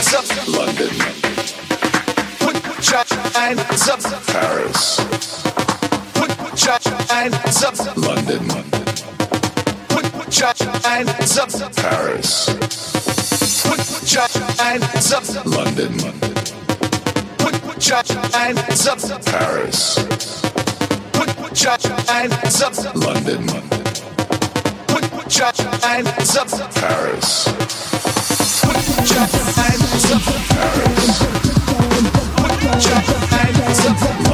London. Put China's up Paris. Put China's up London. Put China's up Paris. Put China's up London. Put China's up Paris. Put China's up London. Put China's up Paris. Put your hands up.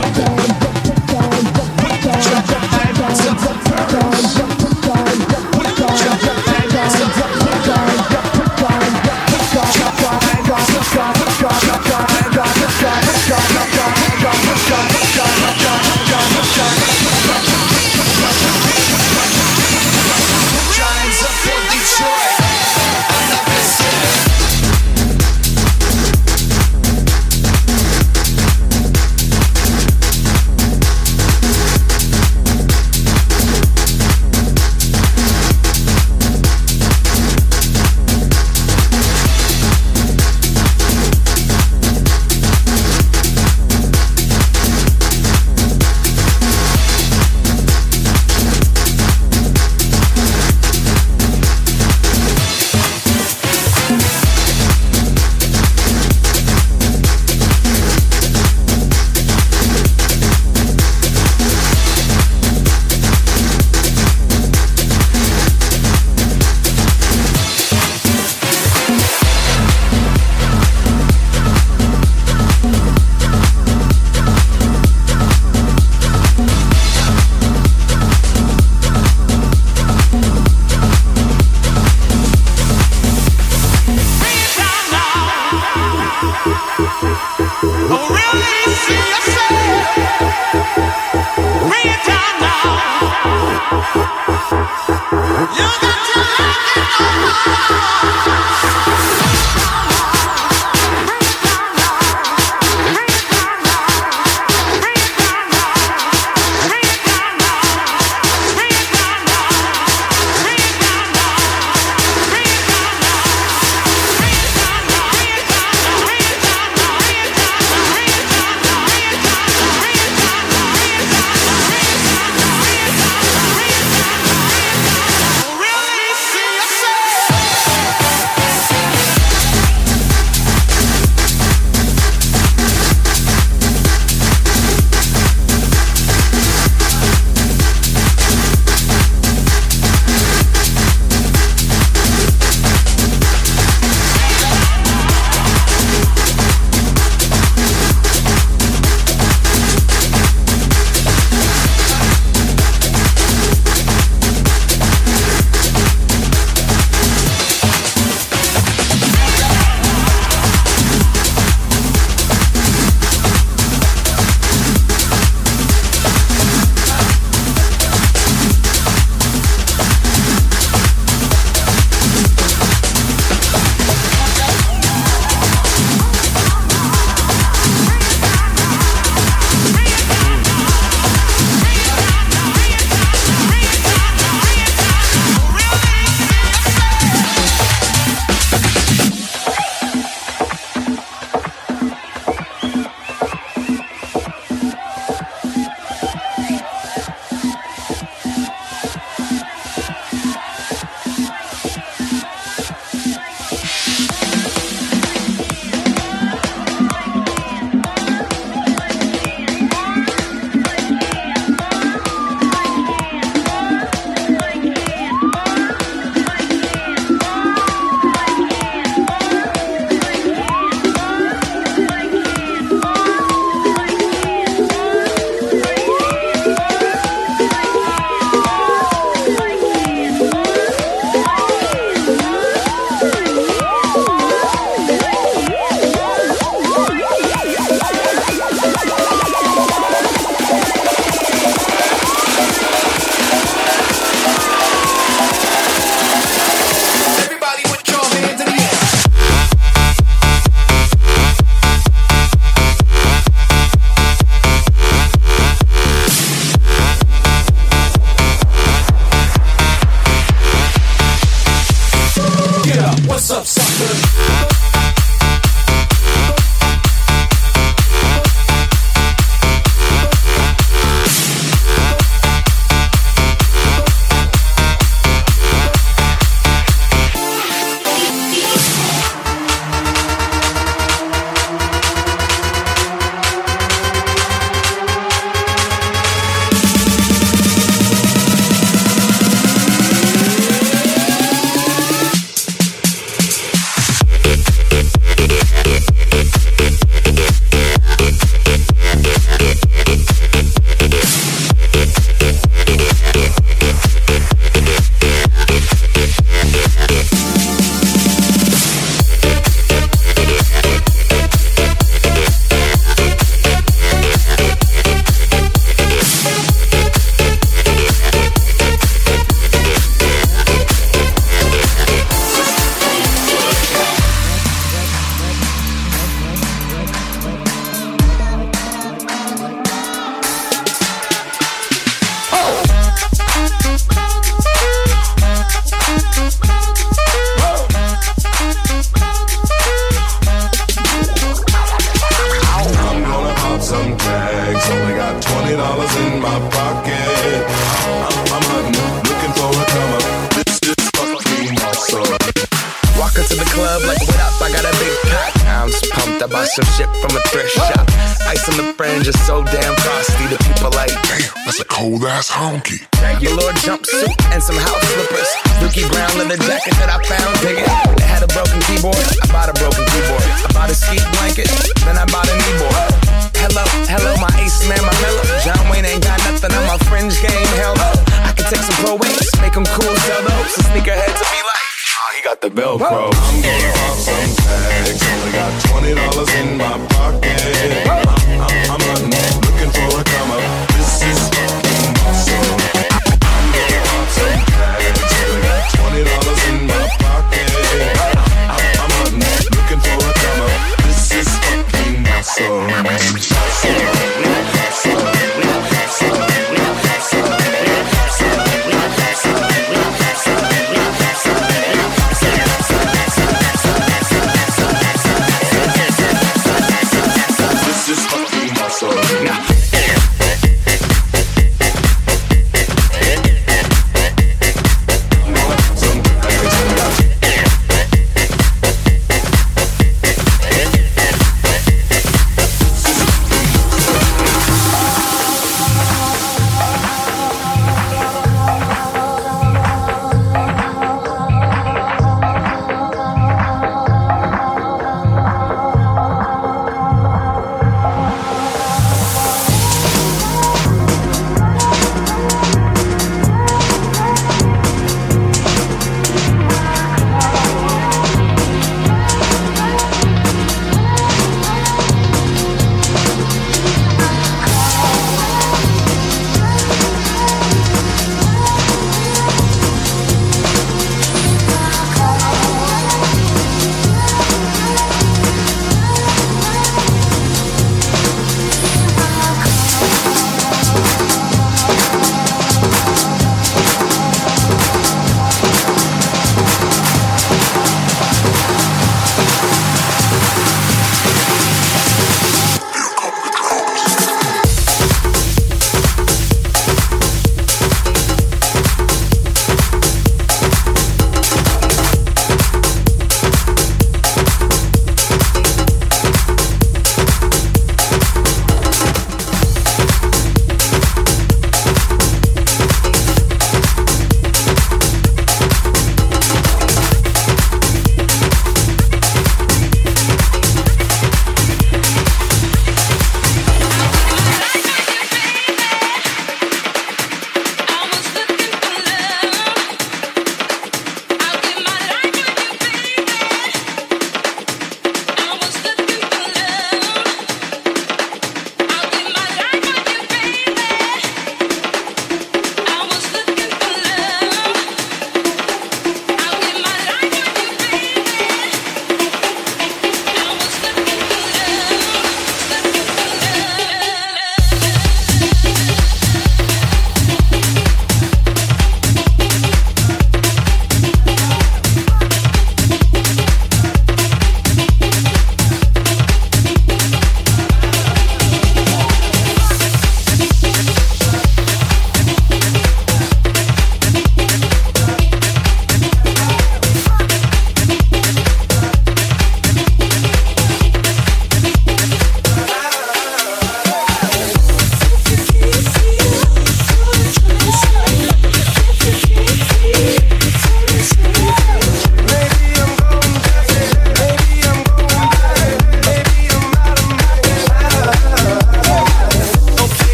got the Velcro. I'm gonna pop some tags. Only got twenty dollars in my.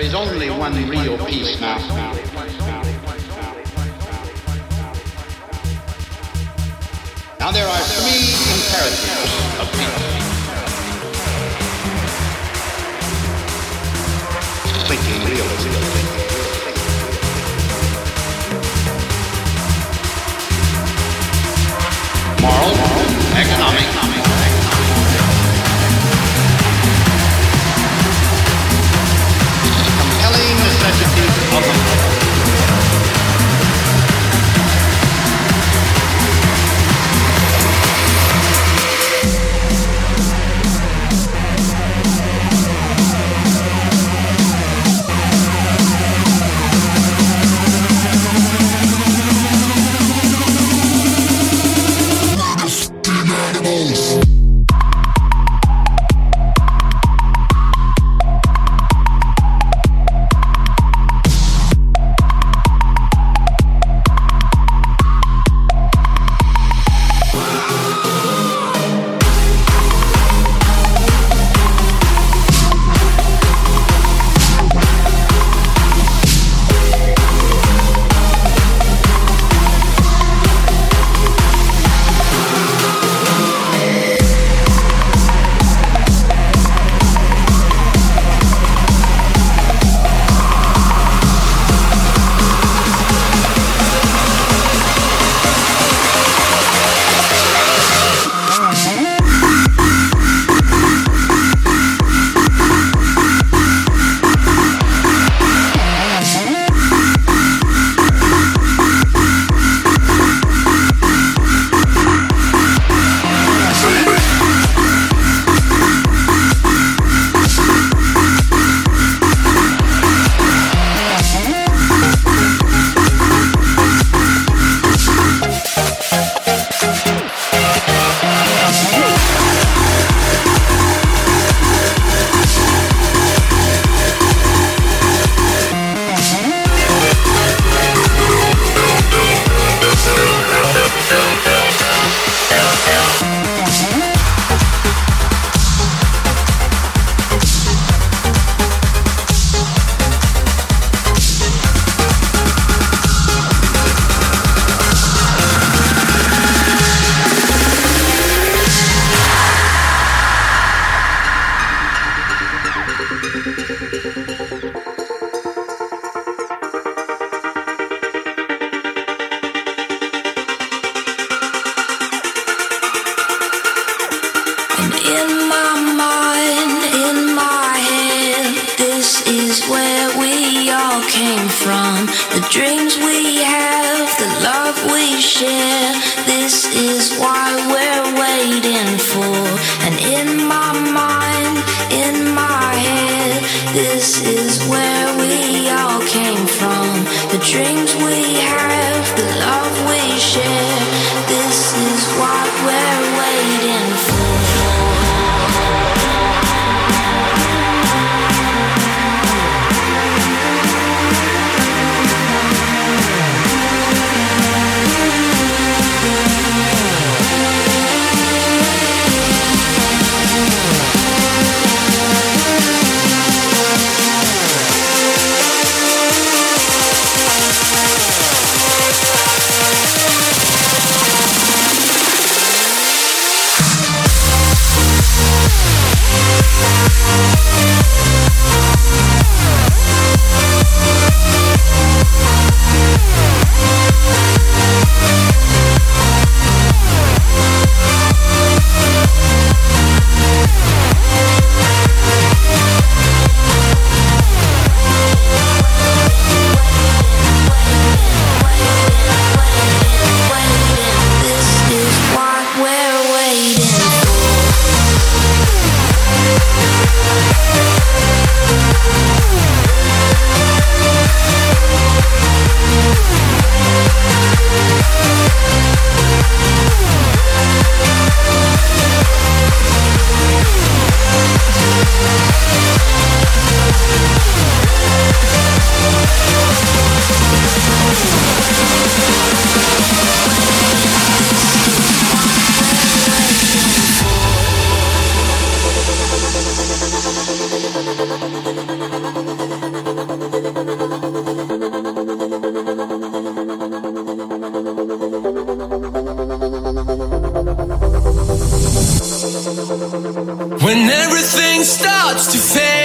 is only one real peace now. Now there are three imperatives of peace. Thinking realism. Awesome. When everything starts to fade,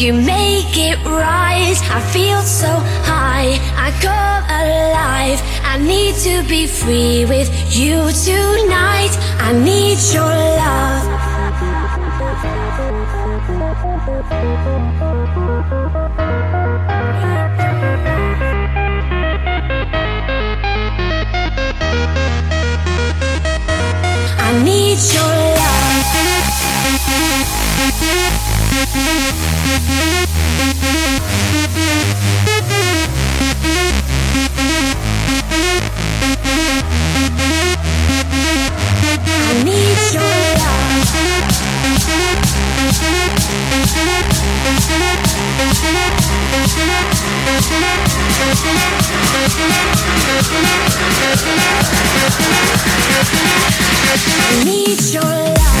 You make it rise. I feel so high. I come alive. I need to be free with you tonight. I need your love. I need your love. I need your love.